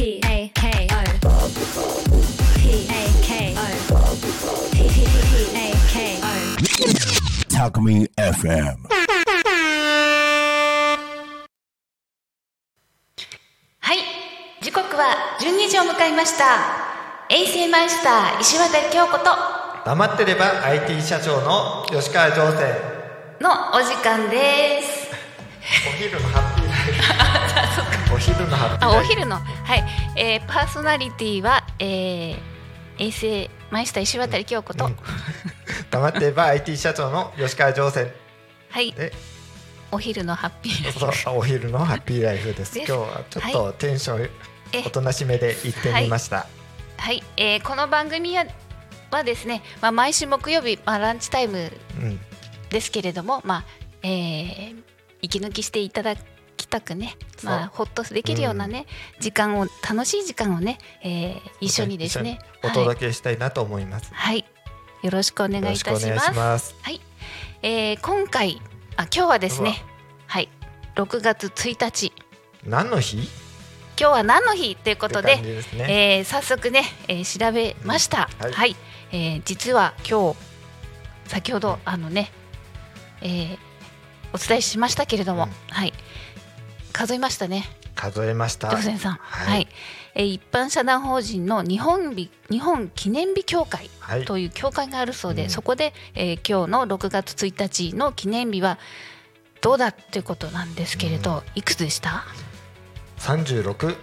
P A K O P A K O P A K O Talk Me FM. はい時刻は12時を迎えました。衛星マイスター石渡京子と。黙ってれば IT 社長の吉川上船のお時間です。お昼のハッピーライフ。お昼のあお昼の。はい、えー、パーソナリティは、えー、衛星マイスター石渡京子と、うん。黙ってれば IT 社長の吉川上船はい。でお昼のハッピーライフ。そうお昼のハッピーライフです。今日はちょっはとテンションえ？おとなしめで行ってみました、はい、えー、この番組ははですね、まあ、毎週木曜日、まあ、ランチタイムうん。ですけれども、まあえー、息抜きしていただきたくね、まあ、ほっとできるようなね、時間を楽しい時間をね、えー、一緒にですね。お届けしたいなと思います、はい、はい、よろしくお願いいたします。はい、えー、今回あ今日はですねはい。6月1日。何の日？今日は何の日ということでですね、えー早速ね、えー調べました、うん。はい。はい、えー実は今日先ほどあのね、えーお伝えしましたけれども、うん。はい数えましたね。数えました。はい。はい、えー一般社団法人の日本日日本記念日協会はい。という協会があるそうで、うん。そこで、えー今日の6月1日の記念日はどうだっていうことなんですけれど、いくつでした？36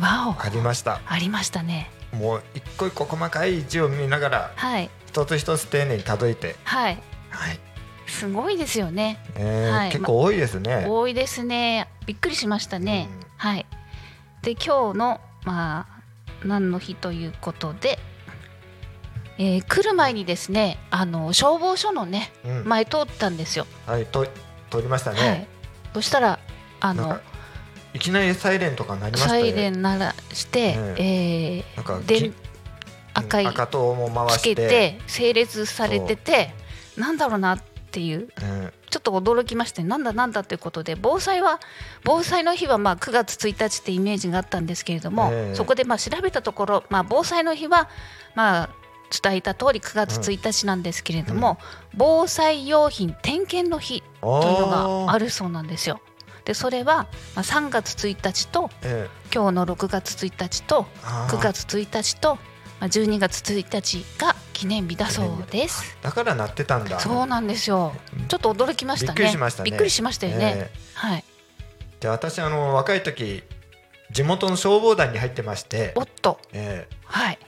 わお。ありました。ありましたね。もう一個一個細かい字を見ながらはい。一つ一つ丁寧に数えて。はい。はい、すごいですよね。えーはい。結構多いですね、多いですね。びっくりしましたね、うん。はい。で今日のまあ何の日ということで、えー来る前にですねあの消防署のねうん。前通ったんですよ、はいと通りましたね、はい。そしたらあのいきなりサイレンとか鳴りましたね。サイレン鳴らして、うん。えなんかーでき赤い赤灯も回つして。けて整列されててなんだろうなっていう。うん。ちょっと驚きましてなんだなんだということで防災は防災の日はまあ9月1日ってイメージがあったんですけれども、ええ。そこでまあ調べたところ、まあ、防災の日はまあ伝えた通り9月1日なんですけれども、防災用品点検の日とというのがあるそうなんですよ。でそれはまあ3月1日とえ今日の6月1日とえあー。9月1日とまあ12月1日が記念日だそうです。だから鳴ってたんだそうなんですよ。ちょっと驚きましたね。びっくりしましたねびっくりしましたよね。えはい。えで私あの若い時地元の消防団に入ってましてお、っと、ええはい。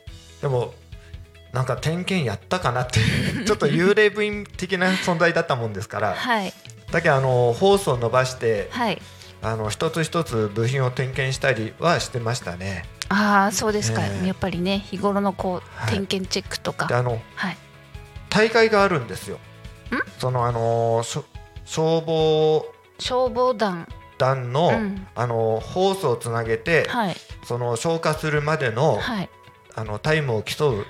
でもなんか点検やったかなって ちょっと幽霊部員的な存在だったもんですからはい。だけどあのホースを伸ばしてはい。あの一つ一つ部品を点検したりはしてましたねああ、そうですか、ええやっぱりね、日頃のこう、はい点検チェックとか。であのはい。大会があるんですよそのあのしょ消防消防団。団の、うんあのホースをつなげて、はい。その消火するまでの,、はい。あのタイムを競う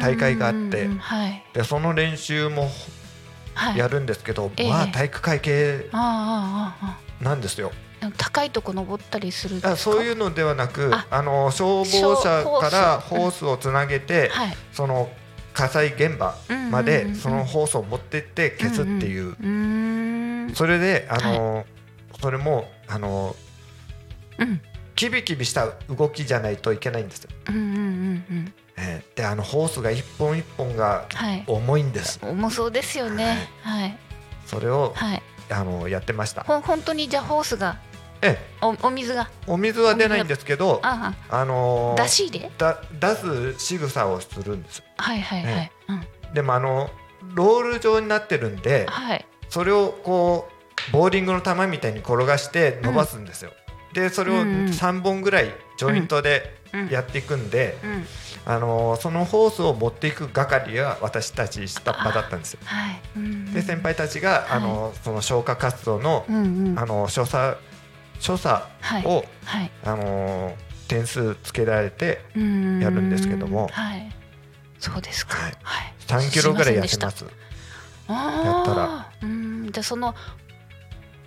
大会があってはい。でその練習もはい。やるんですけど、ええまあ体育会系なんですよあ。高いとこ登ったりする。あそういうのではなくああの消防車から消ホースをつなげて、はい。その火災現場まうんうんうんうでんそのホースを持ってって消すっていう、うんうん。うそれであの、それもあのうん。キビキビした動きじゃないといけないんですよ。うんうんうんうん。えーであのホースが一本一本がはい。重いんです。重そうですよね。はい。それをはい。あのやってました。ほん本当にじゃあホースがえおお水が？お水は出ないんですけど、ああ。のあ出し入れだ出す仕草をするんです。はいはいはい、えうん、でもあのロール状になってるんで、はい。それをこうボーリングの球みたいに転がして伸ばすんですよ。でそれをうんうん。3本ぐらいジョイントでうんやっていくんで、うん。あのそのホースを持っていく係が私たち下っ端だったんですよ。はい、うん。で先輩たちが、あのその消火活動の、うんうん。あの所作所作はい。を、はい。あの点数つけられてうん。やるんですけども。はい。そうですか。はい。はい。3キロぐらい痩せまます。やったら。うん。じゃあその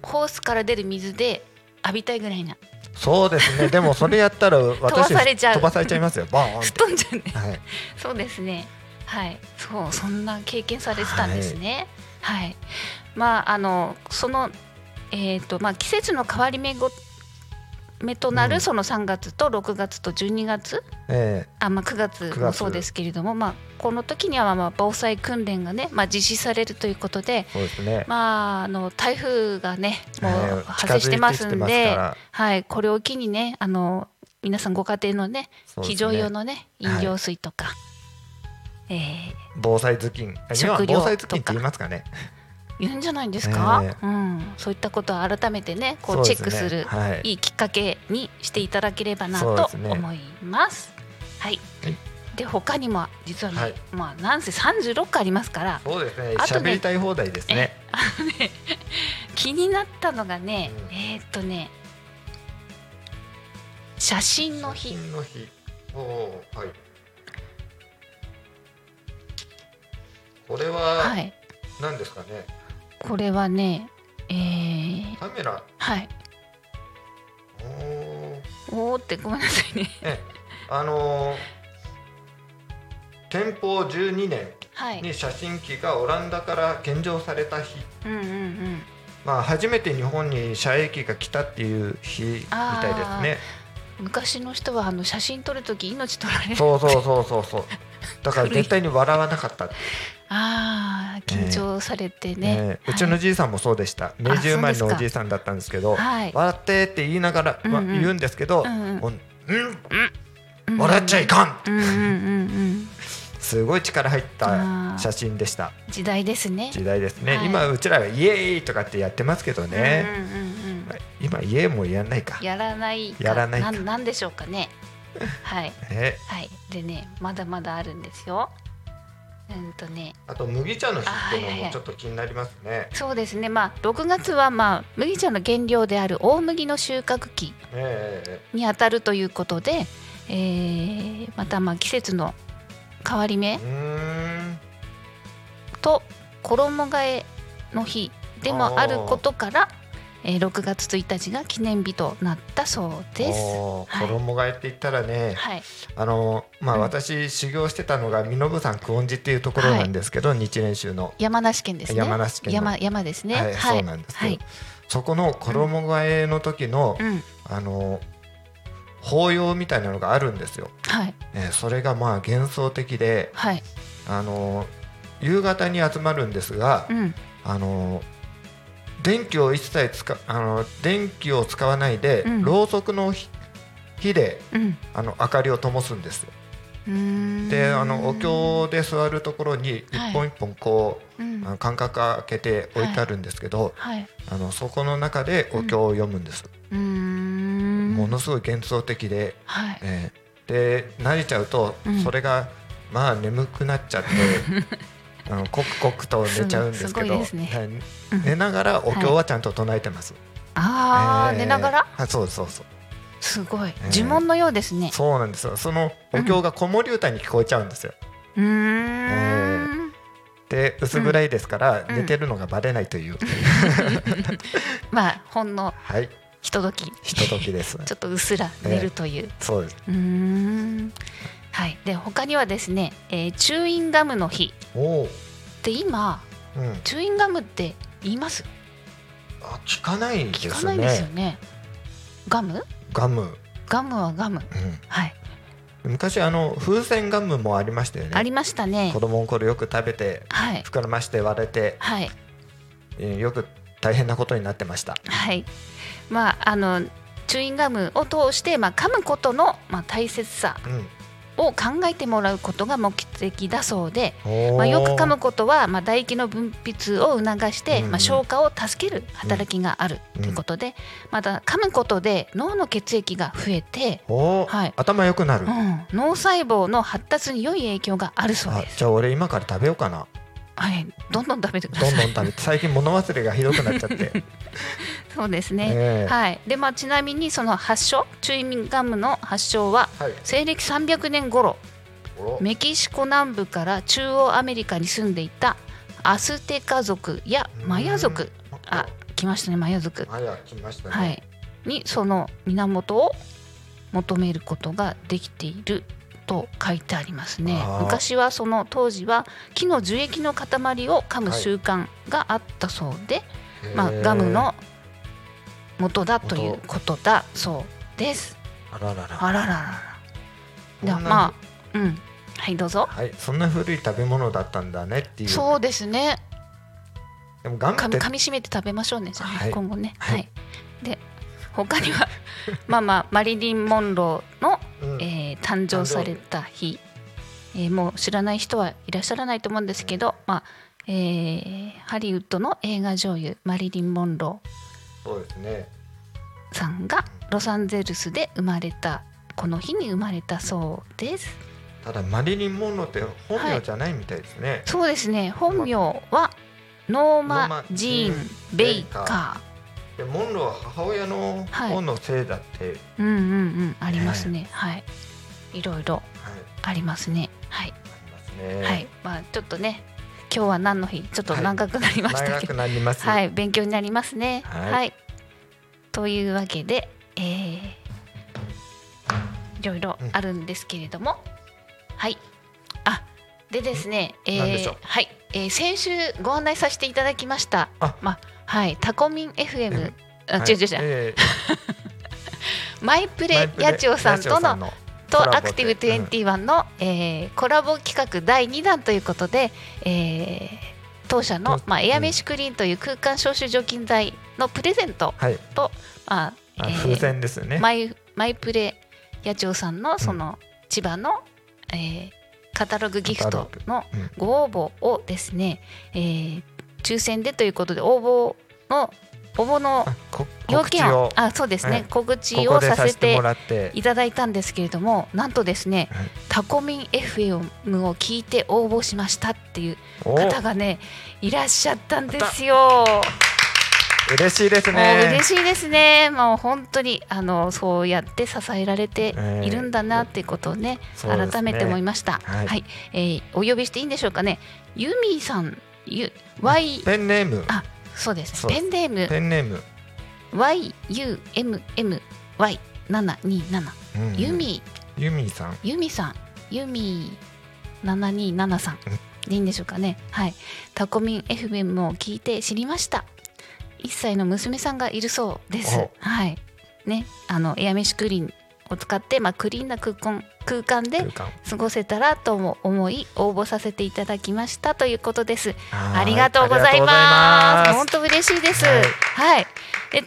ホースから出る水で浴びたいぐらいなそうですね。でもそれやったら 私飛ばされちゃう。飛ばされちゃいますよ。ボーン飛んじゃうね。てはい。そうですね。はい、そうそんな経験されてたんですね。はい。まああのそのえっ、とまあ季節の変わり目ご目となうん。るその3月と6月と12月、えあまあ9月9月。もそうですけれども、まあこの時にはまあ防災訓練がねまあ実施されるということで、えそうですね。まああの台風がねもええう発生してますんで、からはいこれを機にねあの皆さんご家庭のねね。非常用のね飲料水とか、えー防災頭巾。今食料防災頭巾って言いますかね言うんじゃないですか、え。うん、そういったことを改めてねこそうチェックするはい。いいきっかけにしていただければなと思います。はい、はい。で他にも実はね、はい。まあなんせ36個ありますからそうですね。あとね喋りたい放題ですね。あのね 気になったのがね、うん。えーっとね写真の日。写真の日。おおはい。これははい。何ですかね？これはねえー、カメラ？はい。おおおーってごめんなさいね。えあのー天保12年はい。に写真機がオランダから献上された日。うんうんうん。まあ初めて日本に写影機が来たっていう日みたいですね。昔の人はあの写真撮るとき命取られる。そうそうそうそうそう。だから絶対に笑わなかった、ああ緊張されてね、ねうちのじいさんもそうでした。明治生まれのおじいさんだったんですけどはい。笑ってって言いながら、まあ言うんですけど、うんうん笑っちゃいかん、うんうんうんうんすごい力入っあたー写真でした。時代ですね。時代ですね、はい。今うちらはイエーイとかってやってますけどね、うんうんうんうん。今イエーイもやんないか。やらないか。やらないか。んなんでしょうかね。はい。ね。はい。でねまだまだあるんですようんとね。あと麦茶の日っていうのもちょっと気になりますね。そうですね。まあ6月はまあ麦茶の原料である大麦の収穫期ええにあたるということで、えーまたまあ季節の変わり目と衣替えの日でもあることから、えー6月1日が記念日となったそうです。衣替えって言ったらね、はい、あのまあ、うん。私修行してたのが身延山久遠寺っていうところなんですけど、日蓮宗の、山梨県ですね。山梨県の。山山ですね。はいそうなんですけど、はい、そこの衣替えの時の、うん、あの法要みたいなのがあるんですよ。はい、えーそれがまあ幻想的ではい、あの夕方に集まるんですが、うん、あの電気を一切使あの電気を使わないで、うん。ろうそくの火火でうん。あの明かりを灯すんです。よ。であのお経で座るところに一本一本こう、うん、あの間隔開けて置いてあるんですけど、はい、あのそこの中でお経を読むんです。うーん。ものすごい幻想的で、はい、えーで慣れちゃうと、うん。それがまあ眠くなっちゃって。あのコクコクと寝ちゃうんですけど。寝ながらお経はちゃんと唱えてます。ああ、えー。寝ながら？あそうそうそう。すごい、ー。呪文のようですね。そうなんですよ。そのお経が子守歌に聞こえちゃうんですよ、うーん。で薄暗いですから、うん。寝てるのがバレないという、まあ、ほんのはい。ひととき。ひとときです。ちょっとうっすら寝るという。そうです。うーん。はい、で、他にはですね、えーチューインガムの日。で、今、うんチューインガムって言います？あ聞かないですね聞かないですよね。ガム？ガム、ガムはガム。はい。うん、昔あの風船ガムもありましたよねありましたね子。供の頃よく食べてはい。膨らまして割れて、はい。えーよく大変なことになってましたはい。まあ、あの。チューインガムを通して、まあ、噛むことの、まあ、大切さうんを考えてもらうことが目的だそうで、まあ、よく噛むことは、まあ、唾液の分泌を促して、まあ、消化を助ける働きがあるということで、また噛むことで脳の血液が増えて、はい。頭良くなる、うん、脳細胞の発達に良い影響があるそうです。あじゃあ俺今から食べようかなはい、どんどん食べてくだどさい。んどん食べて最近物忘れがひどくなっちゃって、そうですね。ええ。はい。で、まあ、ちなみにその発症、チューインガムの発祥ははい。西暦300年頃おメキシコ南部から中央アメリカに住んでいたアステカ族やマヤ族。あ来ましたねマヤ族。マヤ来ましたね、はい。にその源を求めることができていると書いてありますね。昔はその当時は木の樹液の塊を噛む習慣があったそうで、まあ、へーガムの元だということだそうです。あららら。あらららら。ではまあうん。はいどうぞ。はいそんな古い食べ物だったんだねっていう。そうですね。でもガムって噛み締めて食べましょうね。じゃはい。今後ね。はい。はい、で他には まあまあマリリン・モンローの、うん。えー誕生された日、えーもう知らない人はいらっしゃらないと思うんですけど、まあえーハリウッドの映画女優マリリン・モンロそうですね。ーさんがロサンゼルスで生まれたこの日に生まれたそうです。ただマリリン・モンローって本名じゃないみたいですね、そうですね。本名はノーマジーン・ベイカでモンローは母親の方のせいだって、はいーうんうんうん。ありますね。はいいろい。ろありますね。はい。はい、まあちょっとね今日は何の日？ちょっと長くなりました長くけど、なります。はい、勉強になりますね。はい。はい、というわけで、えー、いろいろあるんですけれども、はい、あでですね、えーはい、えー先週ご案内させていただきました。あ。まあはい、タコミン FM、あはい違う違う違う、え マイプーレ野鳥さんとののとアクティブ21の、えーコラボ企画第2弾ということで、えー当社のと、まあ、エアメッシュクリーンという空間消臭除菌剤のプレゼントはい。と、まああえー風船ですね、マイマイプレ野鳥さんのその千葉の、えーカタログギフトのご応募をですね、えー抽選でということで応募の応募の要件をあそうですね、はい。告知ここをさせててもらって。いただいたんですけれどもなんとですね、はい。タコミン FM を聞いて応募しましたっていうお。方がねいらっしゃったんですよ。嬉しいですね。嬉しいですね。もう本当にあのそうやって支えられてい。るんだなっていうことをね、そうですね。改めて思いました。はい。はい、えーお呼びしていいんでしょうかね。ユミさん、ゆ Y ペンネーム。あそうですペンネーム。ペンネーム、Y U M M Y 七二七。うんユミ。ユミさん。ユミさん、ユミ七二七さん。でいいんでしょうかね。はい、タコミン FM を聞いて知りました。1歳の娘さんがいるそうです。お。はい、ね、あのエアメッシュクリーンを使ってまあクリーンな空間空間で過ごせたらとも思い応募させていただきましたということです。はいありがとうございます。本当嬉しいです。はいはい。で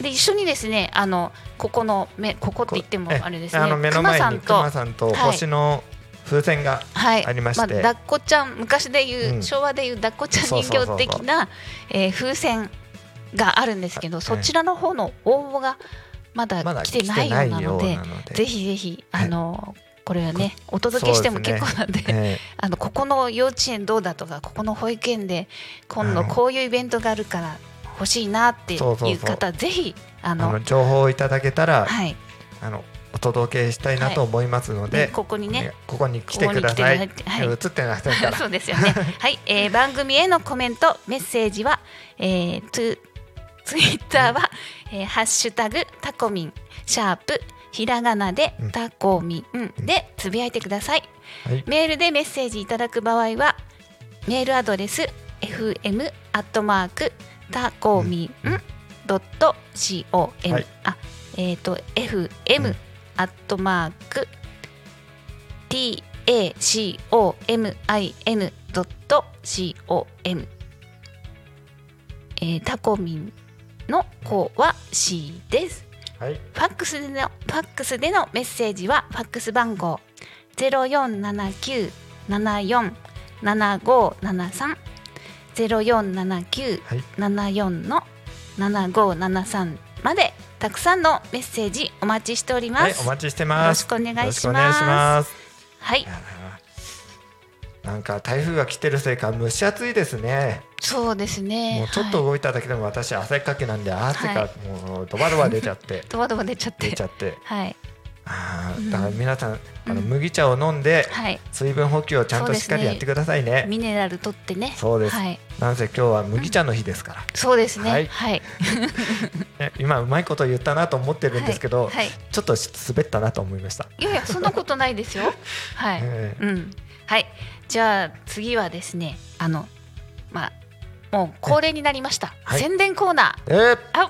で一緒にですねあのここの目ここって言ってもあれですね。目の前にクマとさんとはい星の風船がはい、ありましてあ、抱っこちゃん昔で言う、うん昭和で言う抱っこちゃん人形的なえー風船があるんですけど、はいそちらの方の応募がまだ来てないようなので、ぜひぜひはい。あのこれはねお届けしても結構なんで。えあのここの幼稚園どうだとかここの保育園で今度こういうイベントがあるから欲しいなっていう方ぜひあのの情報をいただけたら、はい。あのお届けしたいなと思いますのでで、ここにねねここに来てください。はい。映ってま。そうですよね。はい、えー番組へのコメント、メッセージは、えー、ツツイッターは、えーハッシュタグタコミンシャープひらがなでうん。タコミンでつぶやいてください。はい。メールでメッセージいただく場合はメールアドレス fm アットマークタコミンドット com、はい。あえっ、と fm アットマーク tacomin ドット com えータコミンの子は C です。はい。ファックスでのファックスでのメッセージはファックス番号ゼロ四七九七四七五七三ゼロ四七九はい。七四の七五七三までたくさんのメッセージお待ちしておりはい、ます。お待ちしてよろします。くお願いします。よろしくお願いします。はいなんか台風が来てるせいか蒸し暑いですね。そうですね。もうちょっとはい。動いただけでも私汗っかきなんで汗がはもうドバドバ出ちゃって。ドバドバ出ちゃって。出ちゃって。はい。うん。あーだから皆さん、あのうん麦茶を飲んではい。水分補給をちゃんとしっかりやってくださいね。ミネラル取ってね。そうです。はい。なんせ今日は麦茶の日ですから、そうですね。ははい。今うまいこと言ったなと思ってるんですけど、はい。ちょっと滑ったなと思いました。いやいやそんなことないですよ。はい。え。うん。はい。じゃあ次はですねあのまあもう恒例になりました、はい。宣伝コーナー。えー。は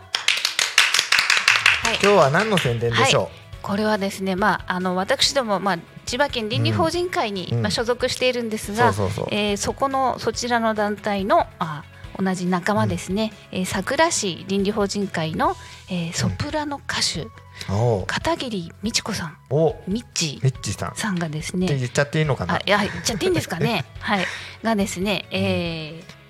い。今日は何の宣伝でしょこれはですねまああの私どもまあ千葉県倫理法人会に、うん。まあ、所属しているんですう、が、そこのそちらの団体のあ同じ仲間ですね、えー桜市倫理法人会の、えーソプラノ歌手、おう。片桐美智子さん。おミッチミッチーさん。っさんがですてね言っちゃっていいのかな？あいや言っちゃっていいんですかね？はい。がですね、えー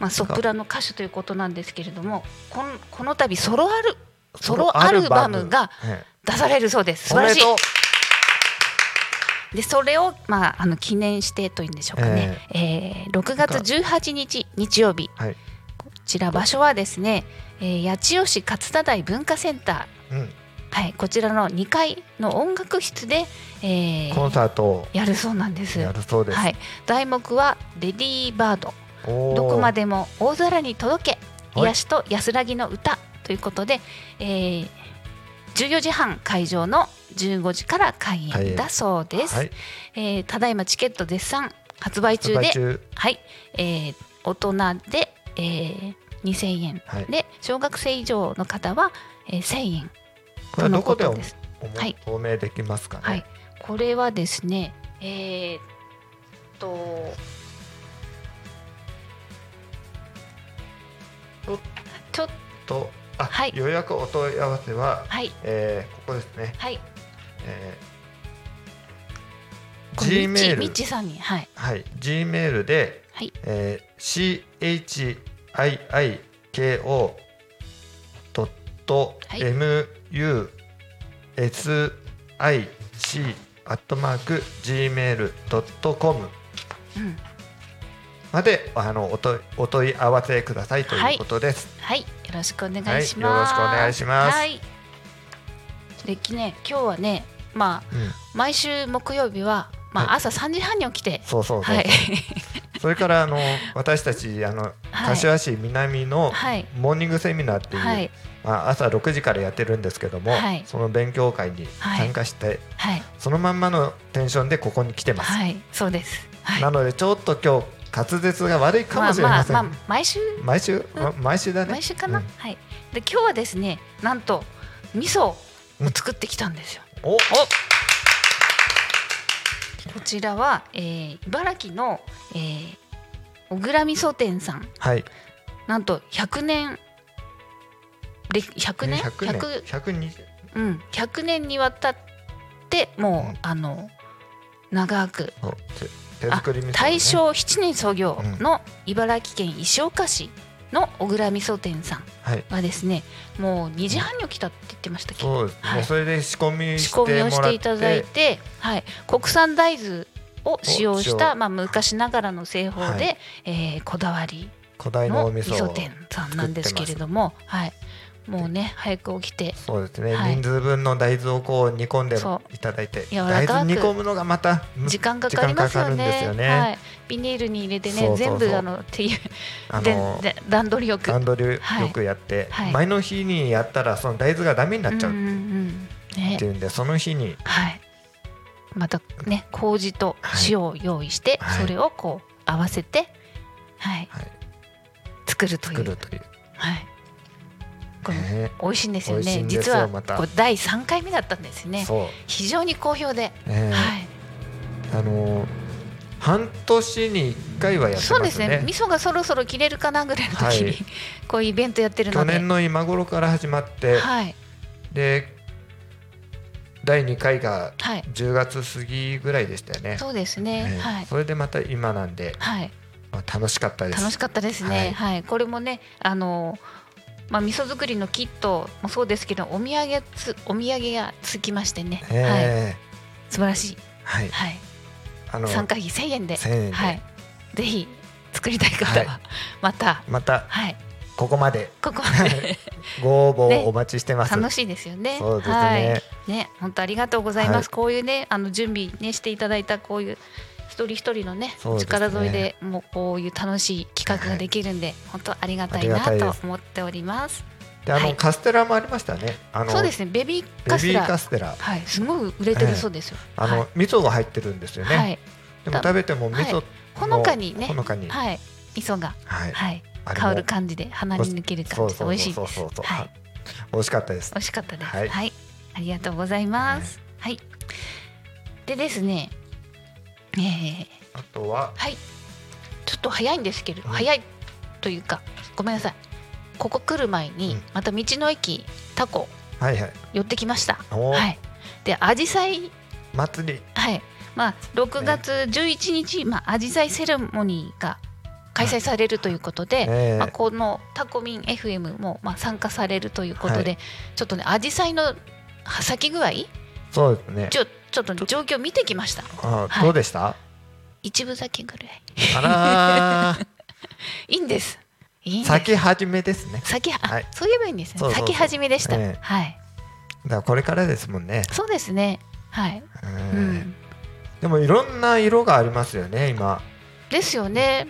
まあ、ソプラノ歌手ということなんですけれどもこのこの度ソロアルソロアルバムがえ出されるそうです。え素晴らしい。でそれを、まあ、あの記念してというんでしょうかね、えー6月18日日曜日。はい。こちら場所はですね、えー八千代市勝田台文化センター、うん。はい、こちらの2階の音楽室で、えーコンサートを。やるそうなんです。やるそうです。はい、題目は「レディーバードどこまでも大空に届けはい。癒しと安らぎの歌」ということで、えー14時半会場の15時から開演だそうです。はい。えーただいまチケット絶賛発売中ではい、えー大人で、えー2000円、はい。で小学生以上の方は、えー1000円これはどこでおとのことです。はい。透明できますかね？はい、これはですね、えーっとちょとあ、はい。予約お問い合わせは、はい。えーここですね。はい。えー、G メールミッチさんに。はい。はい、G メールで、はい。えー、C H I I K O ドットはい M U S I C アットマーク Gmail ドットコムうんまであのおとお問い合わせくださいということです。はい。よろしくお願いします、はいよろしくお願いします。はい。できね今日はねまあうん、毎週木曜日はまあは朝3時半に起きてそうそう。はい。それからあの私たちあのはい。柏市南のはい。モーニングセミナーっていう、はい。まあ、朝6時からやってるんですけども、はい。その勉強会に参加して、はい。そのまんまのテンションでここに来てます、はい。そうです。はい。なのでちょっと今日滑舌が悪いかもしれません、あまあまあ毎週？毎週、ま毎週だね。毎週かな、うん。はい。で今日はですねなんと味噌を作ってきたんですよ、お。こちらは、えー茨城の、えー小倉味噌店さん。はい。なんと100年れ100年？100年100 120うん、100年にわたってもう、うん。あの長く作り味噌、ね、大正7年創業の茨城県石岡市の小倉味噌店さんはい。はですねもう2時半に起きたって言ってましたっけ？そうはい。それで仕込みして仕込みをしてていただいて、はい、国産大豆を使用したまあ、昔ながらの製法で、はい。えーこだわりのの味噌店さんなんですけれども、はい、もうね早く起きて。そうですね、はい。人数分の大豆をこう煮込んでそいただいて。大豆煮込むのがまた時間かかりますよ時間かかるんですねよね。はい、ビニールに入れてね全部あのっていうあでので段取りよく。段取りよはい。くやって、はい。前の日にやったらその大豆がダメになっちゃう。っていうんで、その日に。はい、またね麹と塩を用意して、はい。それをこう合わせて、はい。はい。作るという。作るという、はい、これね。美味しいんですよね実はこれ第3回目だったんですね。非常に好評で、ねはい、あのー半年に1回はやってそうですすね。味噌がそろそろ切れるかなぐらいの時に、はい。こういうイベントやってる去ので。年の今頃から始まって、はい。で第2回がはい。10月過ぎぐらいでしたよね。そうですね。ねはい。それでまた今なんで、はい。まあ、楽しかったです。楽しかったですね。はい、これもね、あの。まあ、味噌作りのキットもそうですけど、お土産つ、お土産がつきましてね。はい、え素晴らしい。はい、はい、あの参加費1000円で。1000円ではい。ぜひ作りたい方は、はまた。またはい、ここまでここまで。ご応ね募お待ちしてます。楽しいですよね。そうですねはい。ね、本当ありがとうございます。はいこういうね、あの準備ねしていただいたこういう一人一人のねそうですね力添えでもうこういう楽しい企画ができるんで、本当ありがたいなと思っております。で、あの、はいカステラもありましたね。あのそうですね、ベビーカステラ、カステラ。はい、すごい売れてるそうですよ。あの、はい味噌が入ってるんですよね。はい、でも食べても味噌の、ほのかにねほのかに。はい。はい、味噌が、はい、香る感じで鼻に抜ける感じで美味しいです。はい、美味しかったです美。味しかったです。ははいい、ありがとうございます。はい。でですね、えー、あとは、はい。ちょっと早いんですけれど、うん早いというか、ごめんなさい。ここ来る前に、うんまた道の駅タコはいはい。寄ってきました。はい。で、アジサイ、祭り。はい。まあ、6月11日、まあ、アジサイセレモニーが開催されるということで、ええまあ、このタコミン FM もまあ参加されるということで、はちょっとね、アジサイの咲き具合、そうですね。ちょちょっと状況見てきました。あはいどうでした？一部咲きぐらい。あら いいんです。いいん。咲き始めですね。咲きは、いそう言えばいいんですね。咲き始めでした。ええはい。だからこれからですもんね。そうですね。はい。ううんん。でもいろんな色がありますよね今。ですよね。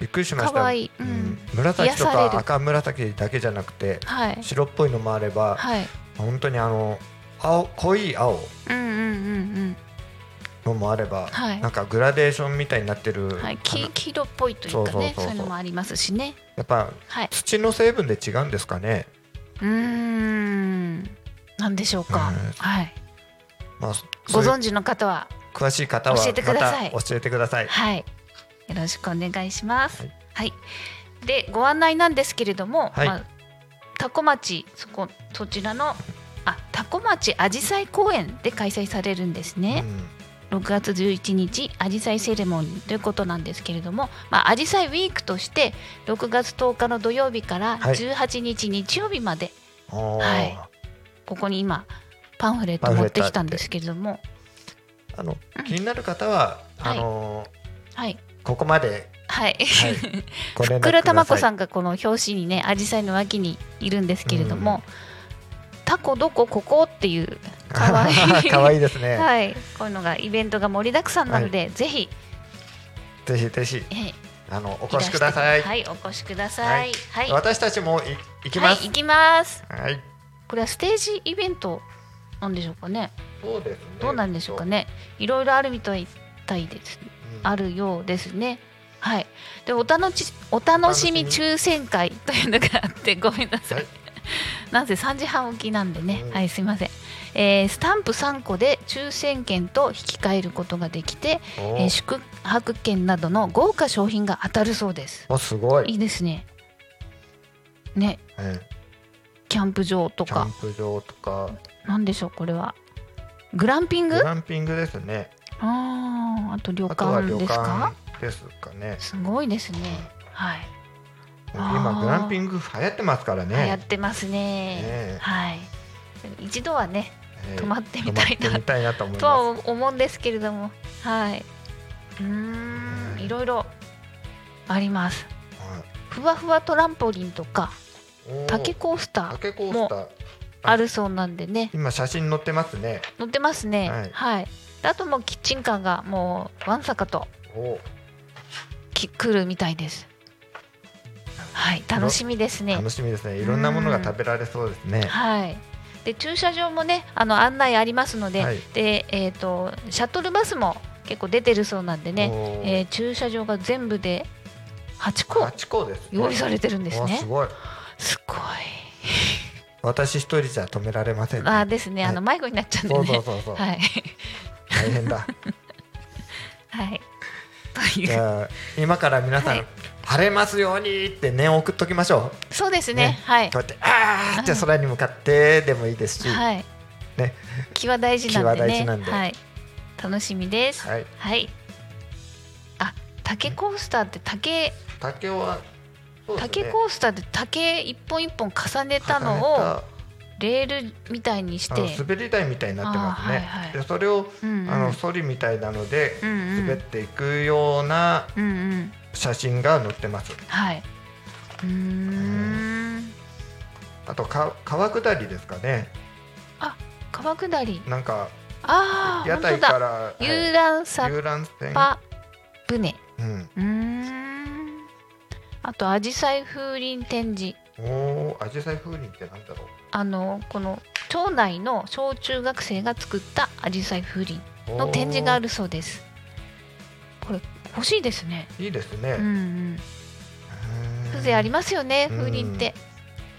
びっくりしました。可愛いうんうん紫とか赤紫だけじゃなくてはい。白っぽいのもあればはい。本当にあの青濃い青うんうんうんのもあれば、はいなんかグラデーションみたいになってる、うん。はい。あ黄の黄色っぽいというかね、そういうのもありますしね。やっぱはい。土の成分で違うんですかね。うーん。なんでしょうかうん。はい。まあご存知の方は、詳しい方は教えてください教えてください。はい。よろしくお願いします。はいはい。で、ご案内なんですけれども、はいまあ、多古町、そこ、そちらの。あ、多古町あじさい公園で開催されるんですね。6月11日アジサイセレモニーということなんですけれども、まあ、アジサイウィークとして6月10日の土曜日からはい。18日日曜日まで、うん、おー。はい。ここに今パンフレット持ってきたんですけれども。あのうん。気になる方は、はい。あのはい。ーここまで。はい、はい。福良玉子んさんがこの表紙にねアジサイの脇にいるんですけれども、タコどこここっていう かわいい可愛いですね。はい、こういうのがイベントが盛りだくさんなので、ぜひ、ぜひぜひえーあのお越しください。はい、お越しください。はい、私たちもい行きます。はい、行きます。はい。これはステージイベントなんでしょうかね。そうですね。どうなんでしょうかね。いろいろあるみたいです。うん。あるようですね。はい。で、お楽しお楽しみお楽しみ抽選会というのがあって、ごめんなさい。は いなぜ3時半起きなんでね、うん。はいすいません、えースタンプ3個で抽選券と引き換えることができて、おえー宿泊券などの豪華商品が当たるそうです。おすごい。いいですね。ね。えキャンプ場とえキャかンプ場とか。なんでしょうこれは。グランピング？グランピングですね。あーああとは旅館ですか？館ですかね。すごいですね。はい今グランピング流行ってますからね。流行ってますね。え。はい。一度はねええ。泊まってみたいなたいなと思いとは。思うんですけれども。はい。うーん。い。ろいろあります。はい。ふわふわトランポリンとか竹コースター竹コースター。あるそうなんでね。今写真載ってますね。乗ってますね。はい。はい、であともうキッチンカーがもうわんさかとお。き来るみたいですはい楽しみですね楽しみですね。いろんなものが食べられそうですね。はいで駐車場もねあの案内ありますので、はいでえっ、とシャトルバスも結構出てるそうなんでね、えー駐車場が全部で8個八個ですね。用意されてるんですねわすごい。すごい私一人じゃ止められませんね。あーですねあの迷子になっちゃうんでそうねそうそうそう。はい大変だ。はいじゃあ今から皆さん、はい。晴れますようにって念を送っときましょそうですね。ね。はい、う。こうやってあーって空に向かってでもいいですし、はい。ね。気は大事なんで気は大ね事なんで。はい。楽しみです。はい。はい。あ竹コースターって竹竹はね。竹コースターで竹一本一本重ねたのをレールみたいにして。滑り台みたいになってますね。はいはい。でそれを、うんうん。あのソリみたいなのでうんうん。滑っていくようなうんうん。写真が載ってます。はい。うーん。あとか川下りですかね。川下り。なんかああ屋台からはい。遊覧サ遊覧船。パ船。うん。うーん。あとアジサイ風鈴展示。おおアジサイ風鈴ってなんだろあのこの町内の小中学生が作ったアジサイ風鈴うの展示があるるそうです。これ欲しいですね。いいですね、うんうん。風情ありますよねうん。風鈴って。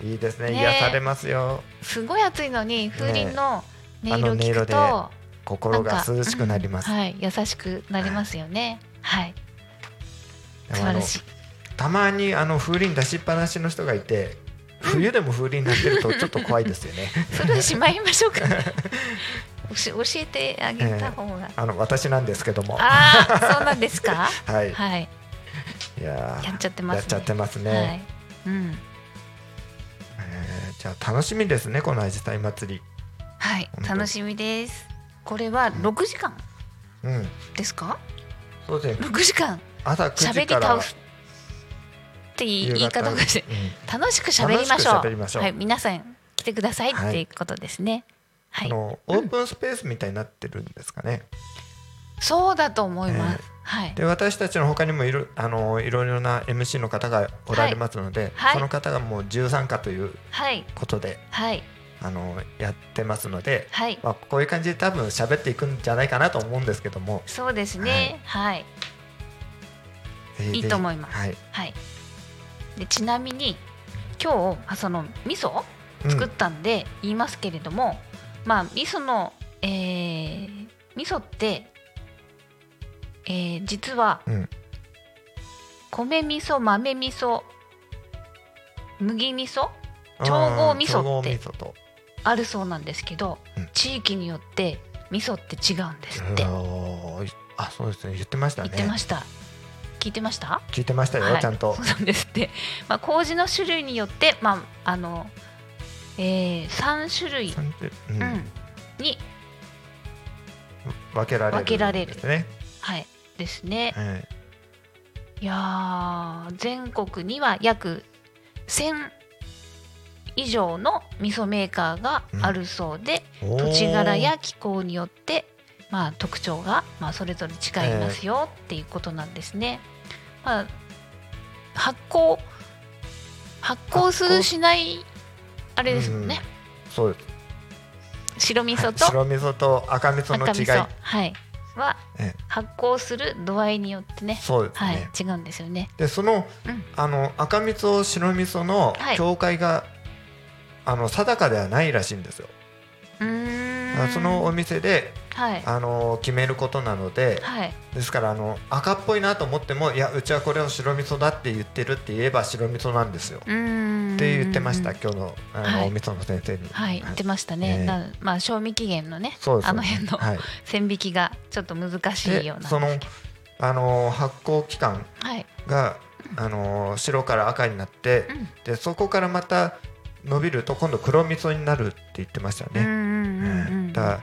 いいですね。ね。癒されますよ。すごい暑いのに風鈴の音色聞くあの音色でと心が涼しくなります、うんはい優しくなりますよね。はい。でもあの素晴らしい。たまにあの風鈴出しっぱなしの人がいて冬でも風鈴鳴ってるとちょっと怖いですよね。それはしまいましょうか 教教えてあげた方が、あの私なんですけども。はああそうなんですか？い、はい。いやーやっちゃってますね。やっちゃってますね、はい。うん。えーじゃあ楽しみですねこのアジサイ祭り。はい楽しみです。これは6時間うん。ですか？そうです。ね6時間。朝9喋り時から倒すって言い夕言い方方がしてうん。楽しく喋りましょう。楽ししょう。はい皆さん来てくださいはいってい。うことですね。はい、あのオープンスペースみたいになってるんですかね、そうだと思います、はい。で私たちの他にもいろあのいろいろな MC の方がおられますので、はい。その方がもう13課というはい。ことではい。あのやってますので、はい。まあ、こういう感じで多分喋っていくんじゃないかなと思うんですけども。そうですね。はい。いいと思います。はい。はいでちなみに今日あその味噌うん作ったんで言いますけれども、まあ味噌の、えー、味噌って、えー実はうん。米味噌豆味噌麦味噌調合味噌ってあるそうなんですけど、うん。地域によって味噌って違うんですって。あそうですね。言ってましたね。言ってました聞いてました？聞いてましたよ、はい。ちゃんと。そうなんですって、まあ、麹の種類によって、まああのえー、3種類、うん。うん、に、分けられる分けられる。ですね、はい、ですね。はい。いやー全国には約1000以上の味噌メーカーがあるそうで、おー。土地柄や気候によって、まあ、特徴が、まあ、それぞれ違いますよっていうことなんですね。まあ、発酵発酵するしないあれですもんね、そうです白味噌と白味噌と赤味噌の違い。はい、はええ。発酵する度合いによってね。そうですね、はい、違うんですよね。でそのうん。あの赤味噌白味噌のはい。境界が、あの定かではないらしいんですよ。うーん。あそのお店ではい。あの決めることなので、はい。ですからあの赤っぽいなと思ってもいやうちはこれを白味噌だって言ってるって言えば白味噌なんですよ。って言ってました今日のあの、はい。お味噌の先生に。はい言ってましたね、ええ。なまあ賞味期限のねそうですあの辺のはい、線引きがちょっと難しいでような。そのあの発酵期間はい。があの白から赤になって、うん。でそこからまた伸びると今度黒味噌になるって言ってましたよね。だ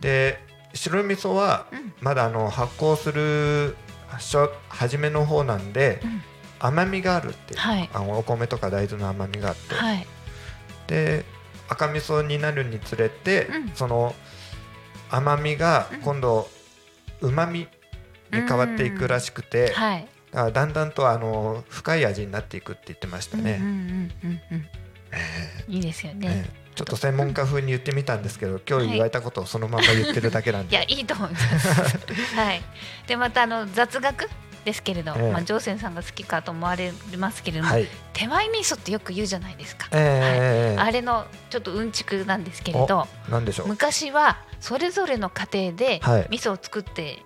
で白味噌はうん。まだあの発酵する初初めの方なんでうん。甘みがあるっていう、はい。あのお米とか大豆の甘みがあって、はい。で赤味噌になるにつれて、うん。その甘みがうん。今度うまみに変わっていくらしくて、はい。だんだんとあの深い味になっていくって言ってましたね。うんうんうんうんうんえいいですよえね、ええ。ちょっと専門家風に言ってみたんですけど今日言われたことをそのまま言ってるだけなんで、いやいいと思います。はい。でまたあの雑学ですけれど、ええ。まあジョーセンさんが好きかと思われますけれども、はい、手前味噌ってよく言うじゃないですか、ええあれのちょっとうんちくなんですけれどなんでしょう。昔はそれぞれの家庭ではい。味噌を作って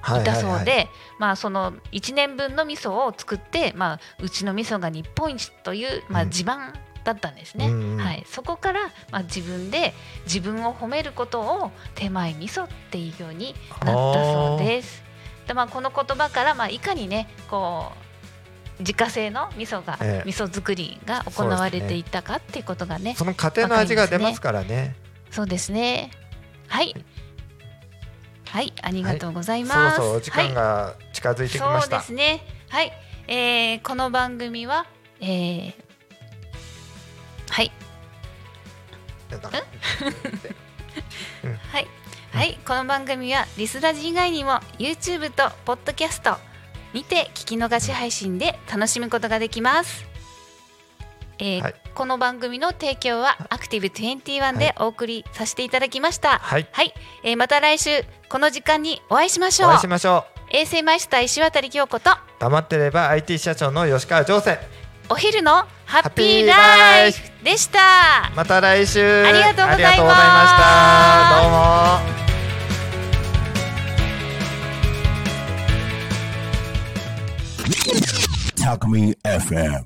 はいだそうで、はいはいまあその1年分の味噌を作って、まあ、うちの味噌が日本一という、まあ、うん。自慢だったんですね、うんうん。はい、そこから、まあ、自分で自分を褒めることを手前味噌っていうようになったそうです。でまあ、この言葉から、まあ、いかにねこう自家製の味噌が、ええ。味噌作りが行われていたかっていうことがねその家庭の味が出ますからね。そうですね。はい。はいありがとうございそます、ろそろお時間が近づいてきました。そうですね。はい、えーこの番組は、えー はい、はい、はい、この番組はリスラジ以外にも YouTube とポッドキャストにて聞き逃し配信で楽しむことができます。えーはい。この番組の提供はアクティブ21でお送りさせていただきました。はい。はい、えーまた来週この時間にお会いしましょう。お会いしましょう。衛星マイスター石渡京子と。黙ってれば IT 社長の吉川上泉お昼のハッピーライフフ。でした。また来週。ありがとうございました。どうも。Talk Me FM.